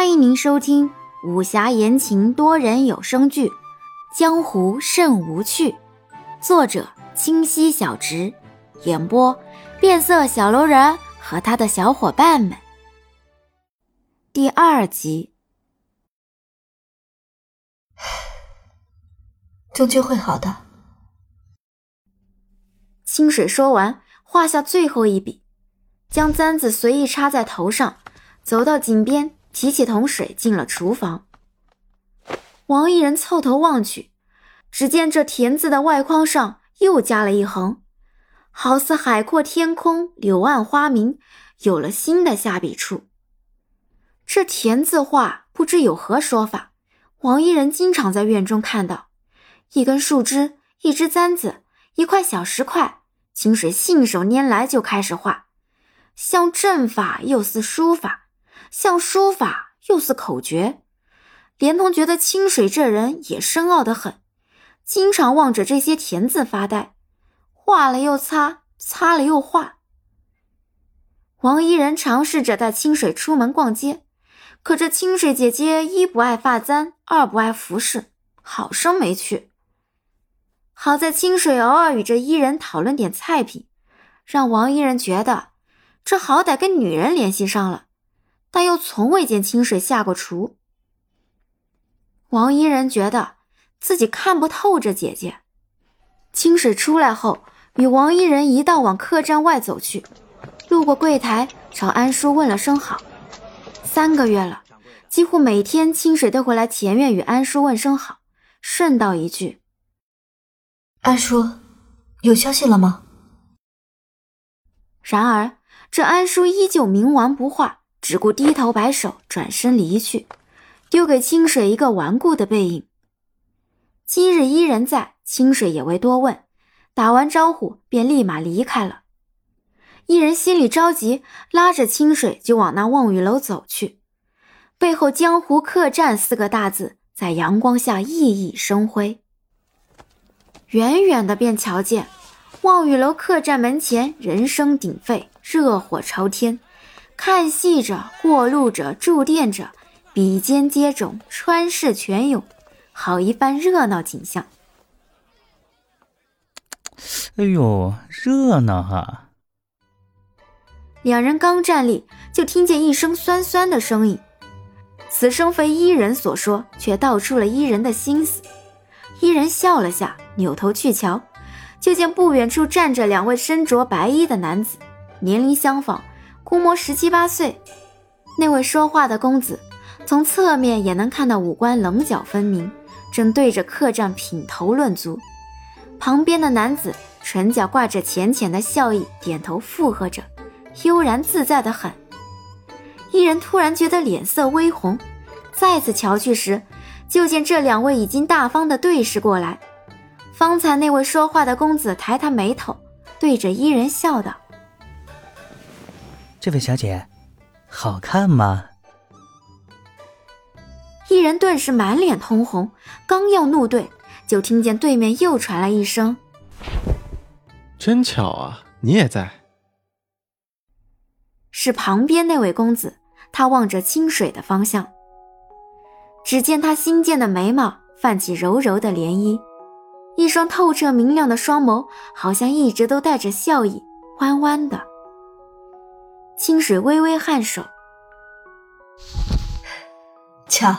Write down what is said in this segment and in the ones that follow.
欢迎您收听武侠言情多人有声剧《江湖甚无趣》，作者清溪小直，演播变色小楼人和他的小伙伴们。第二集，终究会好的。清水说完，画下最后一笔，将簪子随意插在头上，走到井边。提起桶水，进了厨房。王一人凑头望去，只见这田字的外框上又加了一横，好似海阔天空、柳暗花明，有了新的下笔处。这田字画不知有何说法，王一人经常在院中看到，一根树枝、一只簪子、一块小石块，清水信手拈来就开始画，像阵法又似书法。像书法又似口诀，连同觉得清水这人也深奥的很，经常望着这些田字发呆，画了又擦，擦了又画。王一人尝试着带清水出门逛街，可这清水姐姐一不爱发簪，二不爱服饰，好生没趣。好在清水偶尔与这伊人讨论点菜品，让王一人觉得这好歹跟女人联系上了。但又从未见清水下过厨。王伊人觉得自己看不透这姐姐。清水出来后，与王伊人一道往客栈外走去，路过柜台，朝安叔问了声好。三个月了，几乎每天清水都会来前院与安叔问声好，顺道一句：“安叔，有消息了吗？”然而这安叔依旧冥顽不化。只顾低头摆手，转身离去，丢给清水一个顽固的背影。今日伊人在，清水也未多问，打完招呼便立马离开了。伊人心里着急，拉着清水就往那望雨楼走去，背后“江湖客栈”四个大字在阳光下熠熠生辉。远远的便瞧见望雨楼客栈门前人声鼎沸，热火朝天。看戏者、过路者、住店者，比肩接踵，穿市泉涌，好一番热闹景象。哎呦，热闹啊！两人刚站立，就听见一声酸酸的声音。此声非伊人所说，却道出了伊人的心思。伊人笑了下，扭头去瞧，就见不远处站着两位身着白衣的男子，年龄相仿。估摸十七八岁，那位说话的公子，从侧面也能看到五官棱角分明，正对着客栈品头论足。旁边的男子唇角挂着浅浅的笑意，点头附和着，悠然自在的很。一人突然觉得脸色微红，再次瞧去时，就见这两位已经大方的对视过来。方才那位说话的公子抬抬眉头，对着伊人笑道。这位小姐，好看吗？一人顿时满脸通红，刚要怒对，就听见对面又传来一声：“真巧啊，你也在。”是旁边那位公子，他望着清水的方向，只见他新建的眉毛泛起柔柔的涟漪，一双透彻明亮的双眸，好像一直都带着笑意，弯弯的。清水微微颔首，瞧，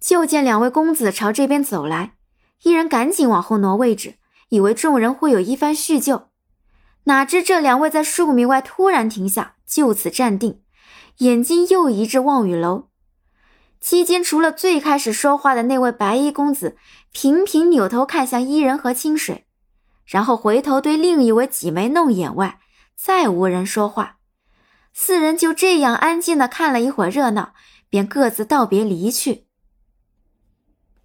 就见两位公子朝这边走来，一人赶紧往后挪位置，以为众人会有一番叙旧，哪知这两位在数米外突然停下，就此站定，眼睛又移至望雨楼。期间，除了最开始说话的那位白衣公子，频频扭头看向伊人和清水，然后回头对另一位挤眉弄眼外。再无人说话，四人就这样安静的看了一会儿热闹，便各自道别离去。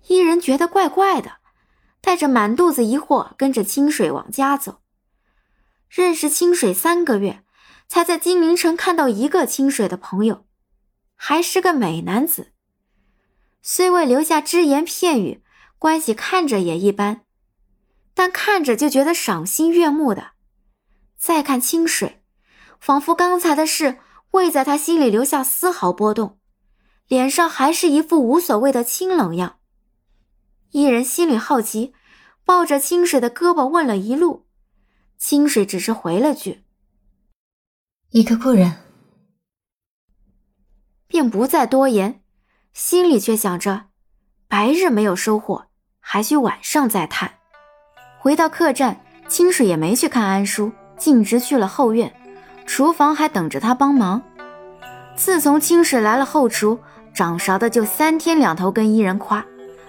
一人觉得怪怪的，带着满肚子疑惑，跟着清水往家走。认识清水三个月，才在金陵城看到一个清水的朋友，还是个美男子。虽未留下只言片语，关系看着也一般，但看着就觉得赏心悦目的。再看清水，仿佛刚才的事未在他心里留下丝毫波动，脸上还是一副无所谓的清冷样。一人心里好奇，抱着清水的胳膊问了一路，清水只是回了句：“一个故人。”便不再多言，心里却想着，白日没有收获，还需晚上再探。回到客栈，清水也没去看安叔，径直去了后院，厨房还等着他帮忙。自从清水来了后厨，掌勺的就三天两头跟伊人夸，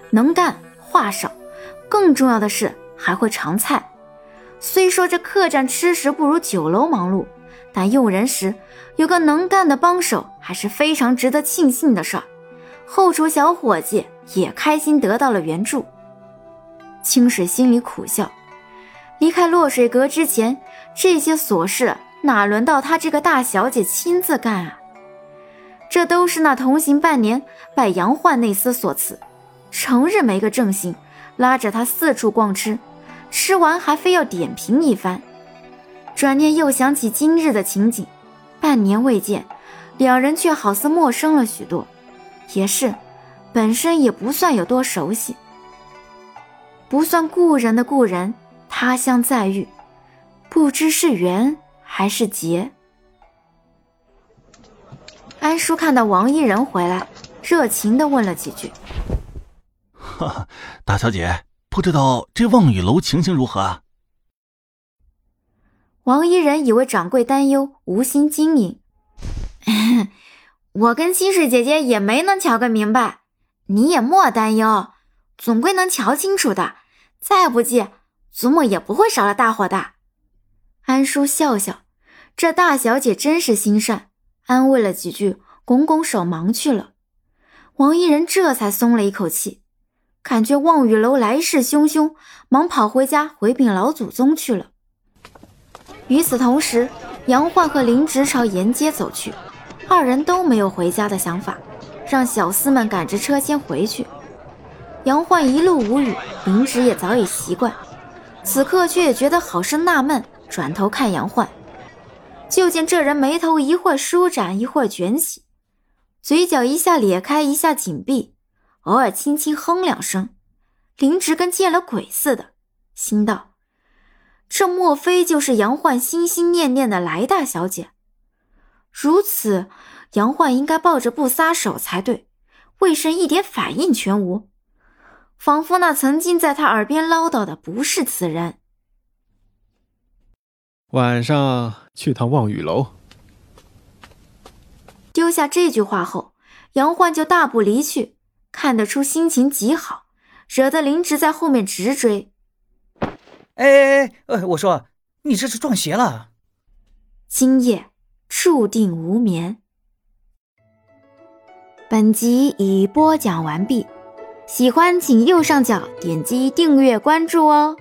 能干话少，更重要的是还会尝菜。虽说这客栈吃食不如酒楼忙碌。但用人时有个能干的帮手，还是非常值得庆幸的事儿。后厨小伙计也开心得到了援助。清水心里苦笑，离开落水阁之前，这些琐事哪轮到她这个大小姐亲自干啊？这都是那同行半年拜杨焕那厮所赐，成日没个正形，拉着她四处逛吃，吃完还非要点评一番。转念又想起今日的情景，半年未见，两人却好似陌生了许多。也是，本身也不算有多熟悉，不算故人的故人，他乡再遇，不知是缘还是劫。安叔看到王一人回来，热情的问了几句：“哈哈，大小姐，不知道这望雨楼情形如何啊？”王一人以为掌柜担忧，无心经营。我跟清水姐姐也没能瞧个明白，你也莫担忧，总归能瞧清楚的。再不济，祖母也不会少了大伙的。安叔笑笑，这大小姐真是心善，安慰了几句，拱拱手忙去了。王一人这才松了一口气，感觉望雨楼来势汹汹，忙跑回家回禀老祖宗去了。与此同时，杨焕和林直朝沿街走去，二人都没有回家的想法，让小厮们赶着车先回去。杨焕一路无语，林直也早已习惯，此刻却也觉得好生纳闷，转头看杨焕，就见这人眉头一会儿舒展，一会儿卷起，嘴角一下咧开，一下紧闭，偶尔轻轻哼两声。林直跟见了鬼似的，心道。这莫非就是杨焕心心念念的来大小姐？如此，杨焕应该抱着不撒手才对，为甚一点反应全无？仿佛那曾经在他耳边唠叨的不是此人。晚上去趟望雨楼。丢下这句话后，杨焕就大步离去，看得出心情极好，惹得林直在后面直追。哎哎哎！呃，我说，你这是撞邪了。今夜注定无眠。本集已播讲完毕，喜欢请右上角点击订阅关注哦。